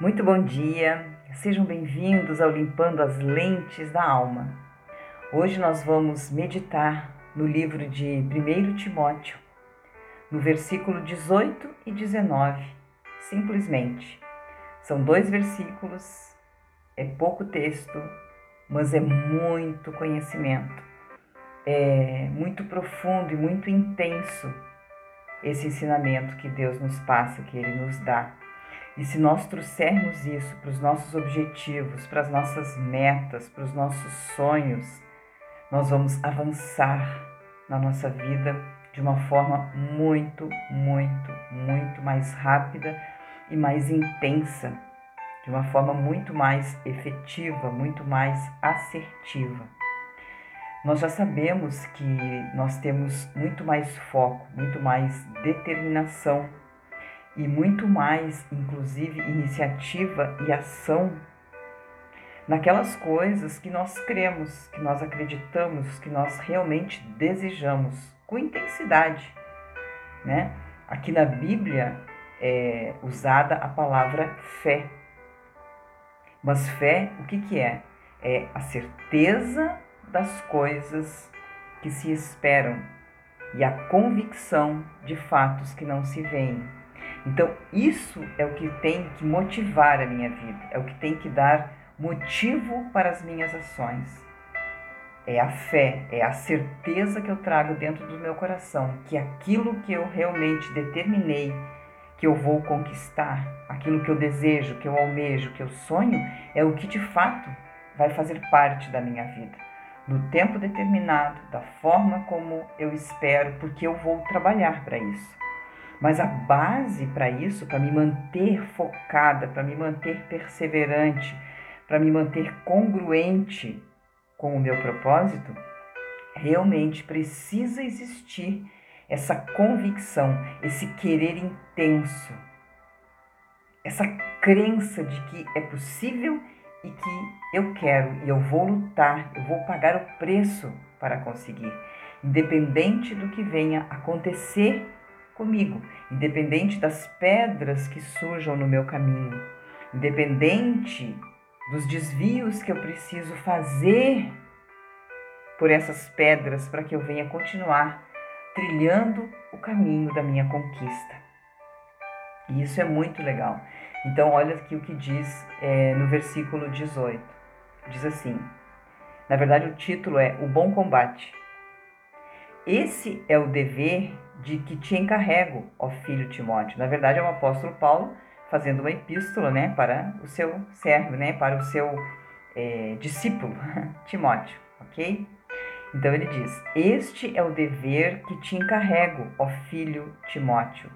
Muito bom dia, sejam bem-vindos ao Limpando as Lentes da Alma. Hoje nós vamos meditar no livro de 1 Timóteo, no versículo 18 e 19, simplesmente. São dois versículos, é pouco texto, mas é muito conhecimento. É muito profundo e muito intenso esse ensinamento que Deus nos passa, que Ele nos dá. E se nós trouxermos isso para os nossos objetivos, para as nossas metas, para os nossos sonhos, nós vamos avançar na nossa vida de uma forma muito, muito, muito mais rápida e mais intensa, de uma forma muito mais efetiva, muito mais assertiva. Nós já sabemos que nós temos muito mais foco, muito mais determinação e muito mais, inclusive, iniciativa e ação naquelas coisas que nós cremos, que nós acreditamos, que nós realmente desejamos, com intensidade, né? Aqui na Bíblia é usada a palavra fé. Mas fé, o que, que é? É a certeza das coisas que se esperam e a convicção de fatos que não se veem. Então, isso é o que tem que motivar a minha vida, é o que tem que dar motivo para as minhas ações. É a fé, é a certeza que eu trago dentro do meu coração que aquilo que eu realmente determinei que eu vou conquistar, aquilo que eu desejo, que eu almejo, que eu sonho, é o que de fato vai fazer parte da minha vida. No tempo determinado, da forma como eu espero, porque eu vou trabalhar para isso. Mas a base para isso, para me manter focada, para me manter perseverante, para me manter congruente com o meu propósito, realmente precisa existir essa convicção, esse querer intenso, essa crença de que é possível e que eu quero e eu vou lutar, eu vou pagar o preço para conseguir, independente do que venha acontecer comigo, independente das pedras que surjam no meu caminho, independente dos desvios que eu preciso fazer por essas pedras para que eu venha continuar trilhando o caminho da minha conquista. E isso é muito legal. Então, olha aqui o que diz é, no versículo 18: diz assim, na verdade, o título é O Bom Combate. Esse é o dever de que te encarrego, ó filho Timóteo. Na verdade, é o apóstolo Paulo fazendo uma epístola né, para o seu servo, né, para o seu é, discípulo, Timóteo, ok? Então ele diz: Este é o dever que te encarrego, ó filho Timóteo,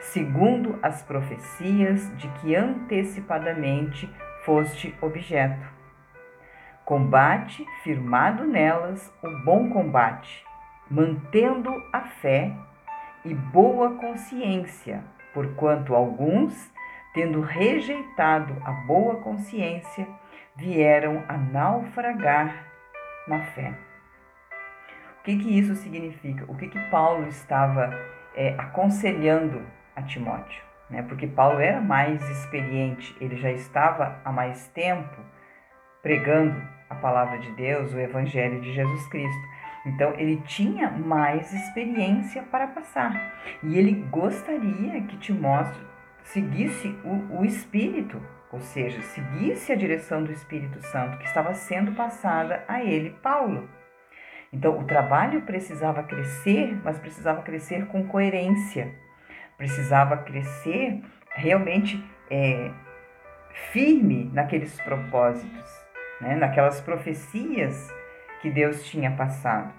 segundo as profecias de que antecipadamente foste objeto. Combate firmado nelas o bom combate, mantendo a fé e boa consciência, porquanto alguns, tendo rejeitado a boa consciência, vieram a naufragar na fé. O que, que isso significa? O que, que Paulo estava é, aconselhando a Timóteo? Né? Porque Paulo era mais experiente, ele já estava há mais tempo pregando a palavra de Deus, o Evangelho de Jesus Cristo. Então ele tinha mais experiência para passar e ele gostaria que Timóteo seguisse o, o Espírito, ou seja, seguisse a direção do Espírito Santo que estava sendo passada a ele, Paulo. Então o trabalho precisava crescer, mas precisava crescer com coerência, precisava crescer realmente é, firme naqueles propósitos, né? naquelas profecias que Deus tinha passado.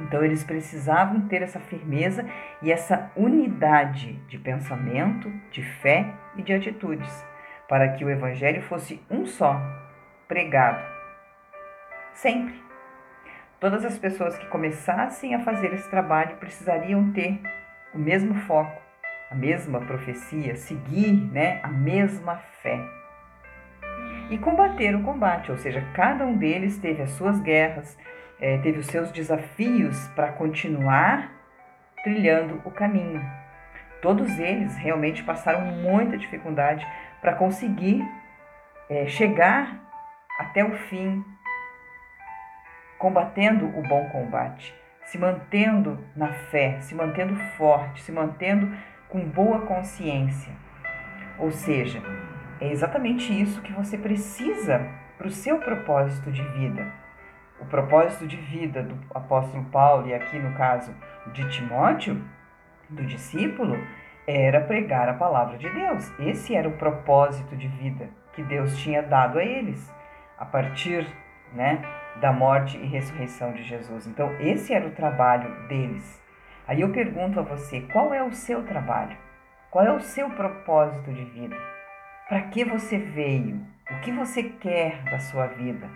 Então eles precisavam ter essa firmeza e essa unidade de pensamento, de fé e de atitudes, para que o evangelho fosse um só, pregado. Sempre. Todas as pessoas que começassem a fazer esse trabalho precisariam ter o mesmo foco, a mesma profecia, seguir né, a mesma fé e combater o combate, ou seja, cada um deles teve as suas guerras, é, teve os seus desafios para continuar trilhando o caminho. Todos eles realmente passaram muita dificuldade para conseguir é, chegar até o fim, combatendo o bom combate, se mantendo na fé, se mantendo forte, se mantendo com boa consciência. Ou seja, é exatamente isso que você precisa para o seu propósito de vida. O propósito de vida do apóstolo Paulo, e aqui no caso de Timóteo, do discípulo, era pregar a palavra de Deus. Esse era o propósito de vida que Deus tinha dado a eles, a partir né, da morte e ressurreição de Jesus. Então, esse era o trabalho deles. Aí eu pergunto a você: qual é o seu trabalho? Qual é o seu propósito de vida? Para que você veio? O que você quer da sua vida?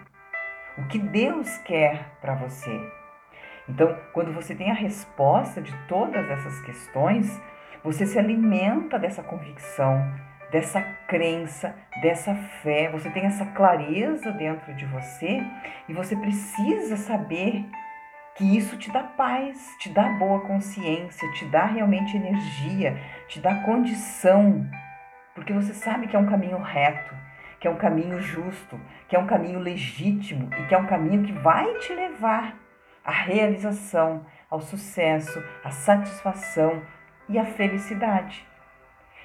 O que Deus quer para você? Então, quando você tem a resposta de todas essas questões, você se alimenta dessa convicção, dessa crença, dessa fé, você tem essa clareza dentro de você e você precisa saber que isso te dá paz, te dá boa consciência, te dá realmente energia, te dá condição, porque você sabe que é um caminho reto, que é um caminho justo, que é um caminho legítimo e que é um caminho que vai te levar à realização, ao sucesso, à satisfação e à felicidade.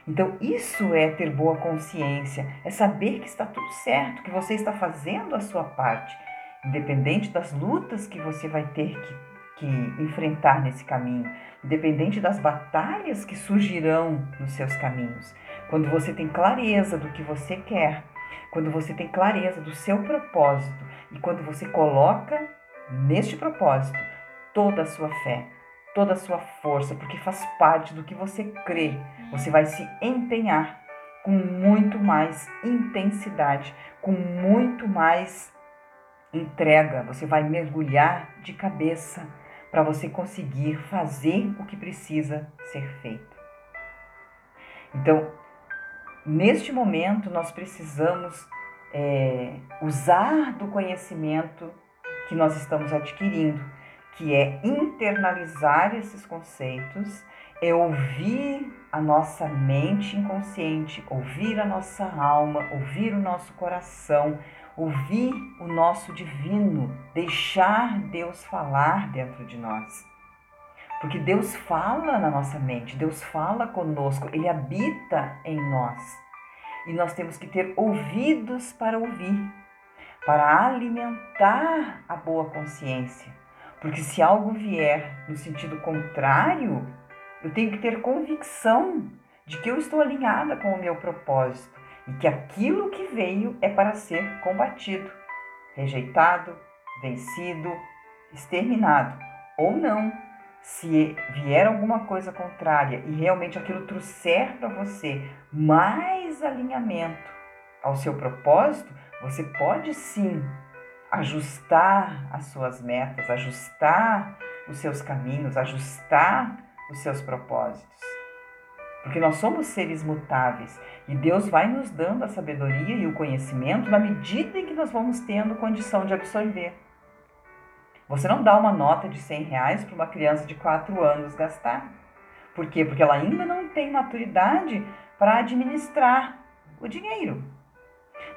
Então, isso é ter boa consciência, é saber que está tudo certo, que você está fazendo a sua parte independente das lutas que você vai ter que, que enfrentar nesse caminho, independente das batalhas que surgirão nos seus caminhos. Quando você tem clareza do que você quer, quando você tem clareza do seu propósito e quando você coloca neste propósito toda a sua fé, toda a sua força, porque faz parte do que você crê, você vai se empenhar com muito mais intensidade, com muito mais entrega, você vai mergulhar de cabeça para você conseguir fazer o que precisa ser feito. Então, neste momento, nós precisamos é, usar do conhecimento que nós estamos adquirindo, que é internalizar esses conceitos, é ouvir a nossa mente inconsciente, ouvir a nossa alma, ouvir o nosso coração, ouvir o nosso divino, deixar Deus falar dentro de nós. Porque Deus fala na nossa mente, Deus fala conosco, Ele habita em nós. E nós temos que ter ouvidos para ouvir, para alimentar a boa consciência. Porque se algo vier no sentido contrário, eu tenho que ter convicção de que eu estou alinhada com o meu propósito e que aquilo que veio é para ser combatido, rejeitado, vencido, exterminado ou não. Se vier alguma coisa contrária e realmente aquilo trouxer para você mais alinhamento ao seu propósito, você pode sim ajustar as suas metas, ajustar os seus caminhos, ajustar os seus propósitos porque nós somos seres mutáveis e Deus vai nos dando a sabedoria e o conhecimento na medida em que nós vamos tendo condição de absorver. Você não dá uma nota de 100 reais para uma criança de 4 anos gastar. Por quê? Porque ela ainda não tem maturidade para administrar o dinheiro.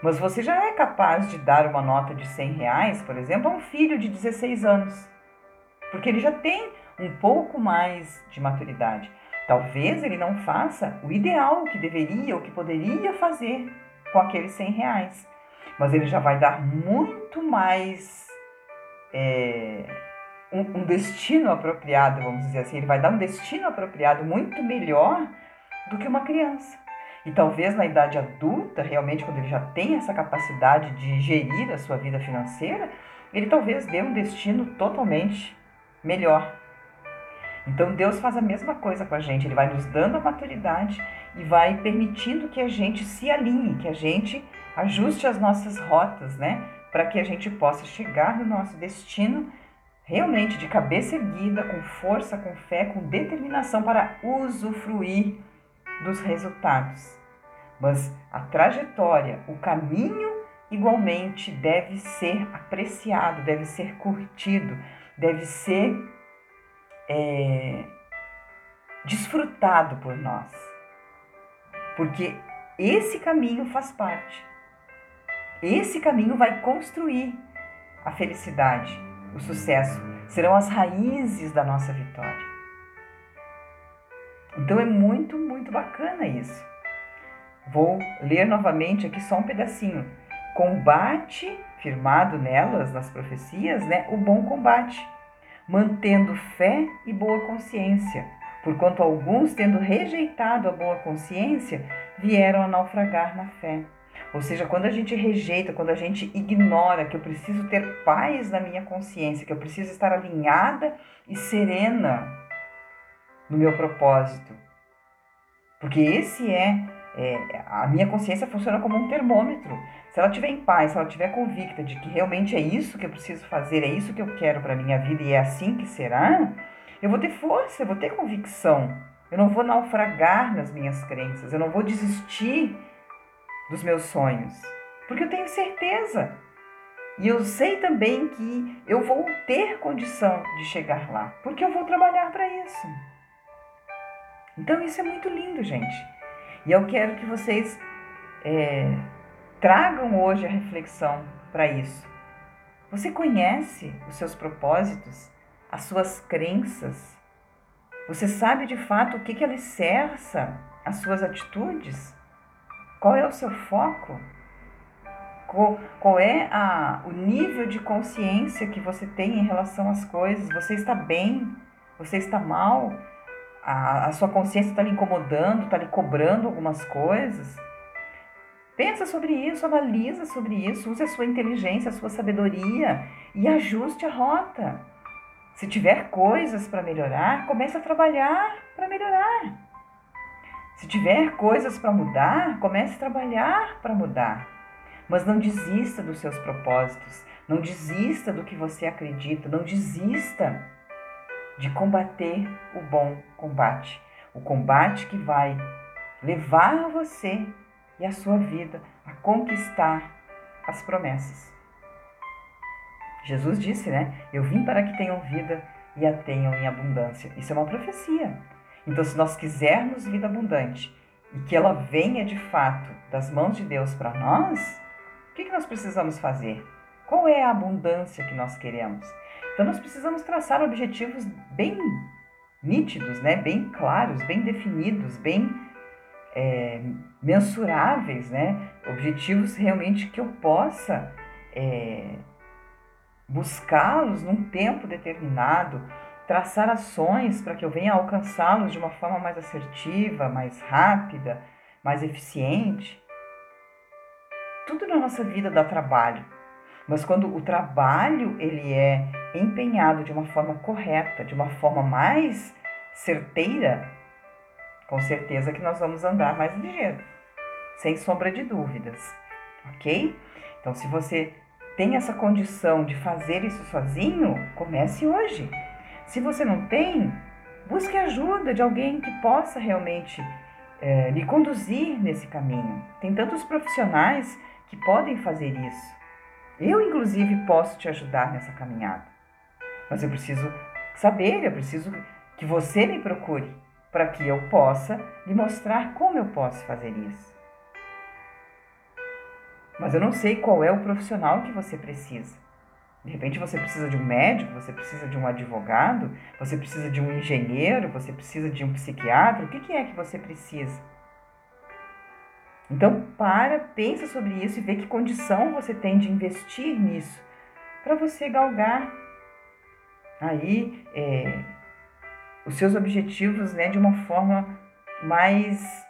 Mas você já é capaz de dar uma nota de 100 reais, por exemplo, a um filho de 16 anos. Porque ele já tem um pouco mais de maturidade. Talvez ele não faça o ideal, que deveria, o que poderia fazer com aqueles 100 reais. Mas ele já vai dar muito mais é, um, um destino apropriado, vamos dizer assim. Ele vai dar um destino apropriado muito melhor do que uma criança. E talvez na idade adulta, realmente, quando ele já tem essa capacidade de gerir a sua vida financeira, ele talvez dê um destino totalmente melhor. Então Deus faz a mesma coisa com a gente, Ele vai nos dando a maturidade e vai permitindo que a gente se alinhe, que a gente ajuste as nossas rotas, né? Para que a gente possa chegar no nosso destino realmente de cabeça erguida, com força, com fé, com determinação para usufruir dos resultados. Mas a trajetória, o caminho, igualmente deve ser apreciado, deve ser curtido, deve ser é, desfrutado por nós. Porque esse caminho faz parte. Esse caminho vai construir a felicidade, o sucesso, serão as raízes da nossa vitória. Então é muito, muito bacana isso. Vou ler novamente aqui só um pedacinho. Combate, firmado nelas, nas profecias, né, o bom combate, mantendo fé e boa consciência, porquanto alguns, tendo rejeitado a boa consciência, vieram a naufragar na fé. Ou seja, quando a gente rejeita, quando a gente ignora que eu preciso ter paz na minha consciência, que eu preciso estar alinhada e serena no meu propósito. Porque esse é, é, a minha consciência funciona como um termômetro. Se ela estiver em paz, se ela estiver convicta de que realmente é isso que eu preciso fazer, é isso que eu quero para minha vida e é assim que será, eu vou ter força, eu vou ter convicção. Eu não vou naufragar nas minhas crenças, eu não vou desistir dos meus sonhos, porque eu tenho certeza. E eu sei também que eu vou ter condição de chegar lá, porque eu vou trabalhar para isso. Então isso é muito lindo, gente. E eu quero que vocês é, tragam hoje a reflexão para isso. Você conhece os seus propósitos, as suas crenças? Você sabe de fato o que, que alicerça as suas atitudes? Qual é o seu foco? Qual, é a, o nível de consciência que você tem em relação às coisas? Você está bem? Você está mal? A, a sua consciência está lhe incomodando, está lhe cobrando algumas coisas? Pensa sobre isso, analisa sobre isso, use a sua inteligência, a sua sabedoria e ajuste a rota. Se tiver coisas para melhorar, comece a trabalhar para melhorar. Se tiver coisas para mudar, comece a trabalhar para mudar. Mas não desista dos seus propósitos, não desista do que você acredita, não desista de combater o bom combate. O combate que vai levar você e a sua vida a conquistar as promessas. Jesus disse, né? Eu vim para que tenham vida e a tenham em abundância. Isso é uma profecia. Então, se nós quisermos vida abundante e que ela venha de fato das mãos de Deus para nós, o que, que nós precisamos fazer? Qual é a abundância que nós queremos? Então, nós precisamos traçar objetivos bem nítidos, né? bem claros, bem definidos, bem é, mensuráveis, né? objetivos realmente que eu possa é, buscá-los num tempo determinado, traçar ações para que eu venha alcançá-los de uma forma mais assertiva, mais rápida, mais eficiente. Tudo na nossa vida dá trabalho, mas quando o trabalho ele é empenhado de uma forma correta, de uma forma mais certeira, com certeza que nós vamos andar mais ligeiro, sem sombra de dúvidas, ok? Então, se você tem essa condição de fazer isso sozinho, comece hoje. Se você não tem, busque ajuda de alguém que possa realmente é, lhe conduzir nesse caminho. Tem tantos profissionais que podem fazer isso. Eu, inclusive, posso te ajudar nessa caminhada. Mas eu preciso saber, eu preciso que você me procure para que eu possa lhe mostrar como eu posso fazer isso. Mas eu não sei qual é o profissional que você precisa. De repente você precisa de um médico, você precisa de um advogado, você precisa de um engenheiro, você precisa de um psiquiatra. O que, que é que você precisa? Então, para, pensa sobre isso e vê que condição você tem de investir nisso para você galgar aí é, os seus objetivos né, de uma forma mais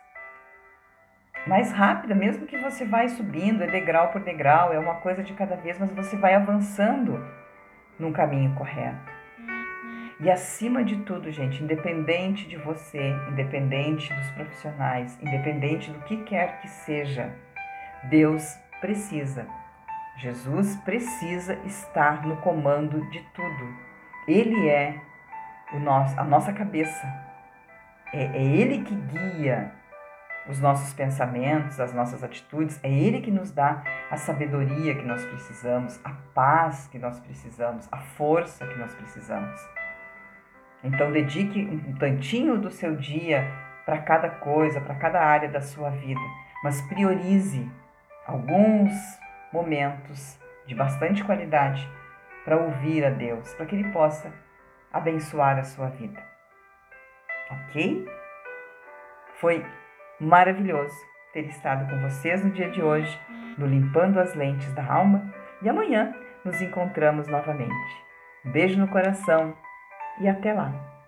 mais rápida, mesmo que você vai subindo, é degrau por degrau, é uma coisa de cada vez, mas você vai avançando num caminho correto. E acima de tudo, gente, independente de você, independente dos profissionais, independente do que quer que seja, Deus precisa. Jesus precisa estar no comando de tudo. Ele é o nosso, a nossa cabeça. É, é Ele que guia os nossos pensamentos, as nossas atitudes. É Ele que nos dá a sabedoria que nós precisamos, a paz que nós precisamos, a força que nós precisamos. Então dedique um tantinho do seu dia para cada coisa, para cada área da sua vida, mas priorize alguns momentos de bastante qualidade para ouvir a Deus, para que Ele possa abençoar a sua vida. Ok? Foi maravilhoso ter estado com vocês no dia de hoje, no Limpando as Lentes da Alma, e amanhã nos encontramos novamente. Beijo no coração e até lá!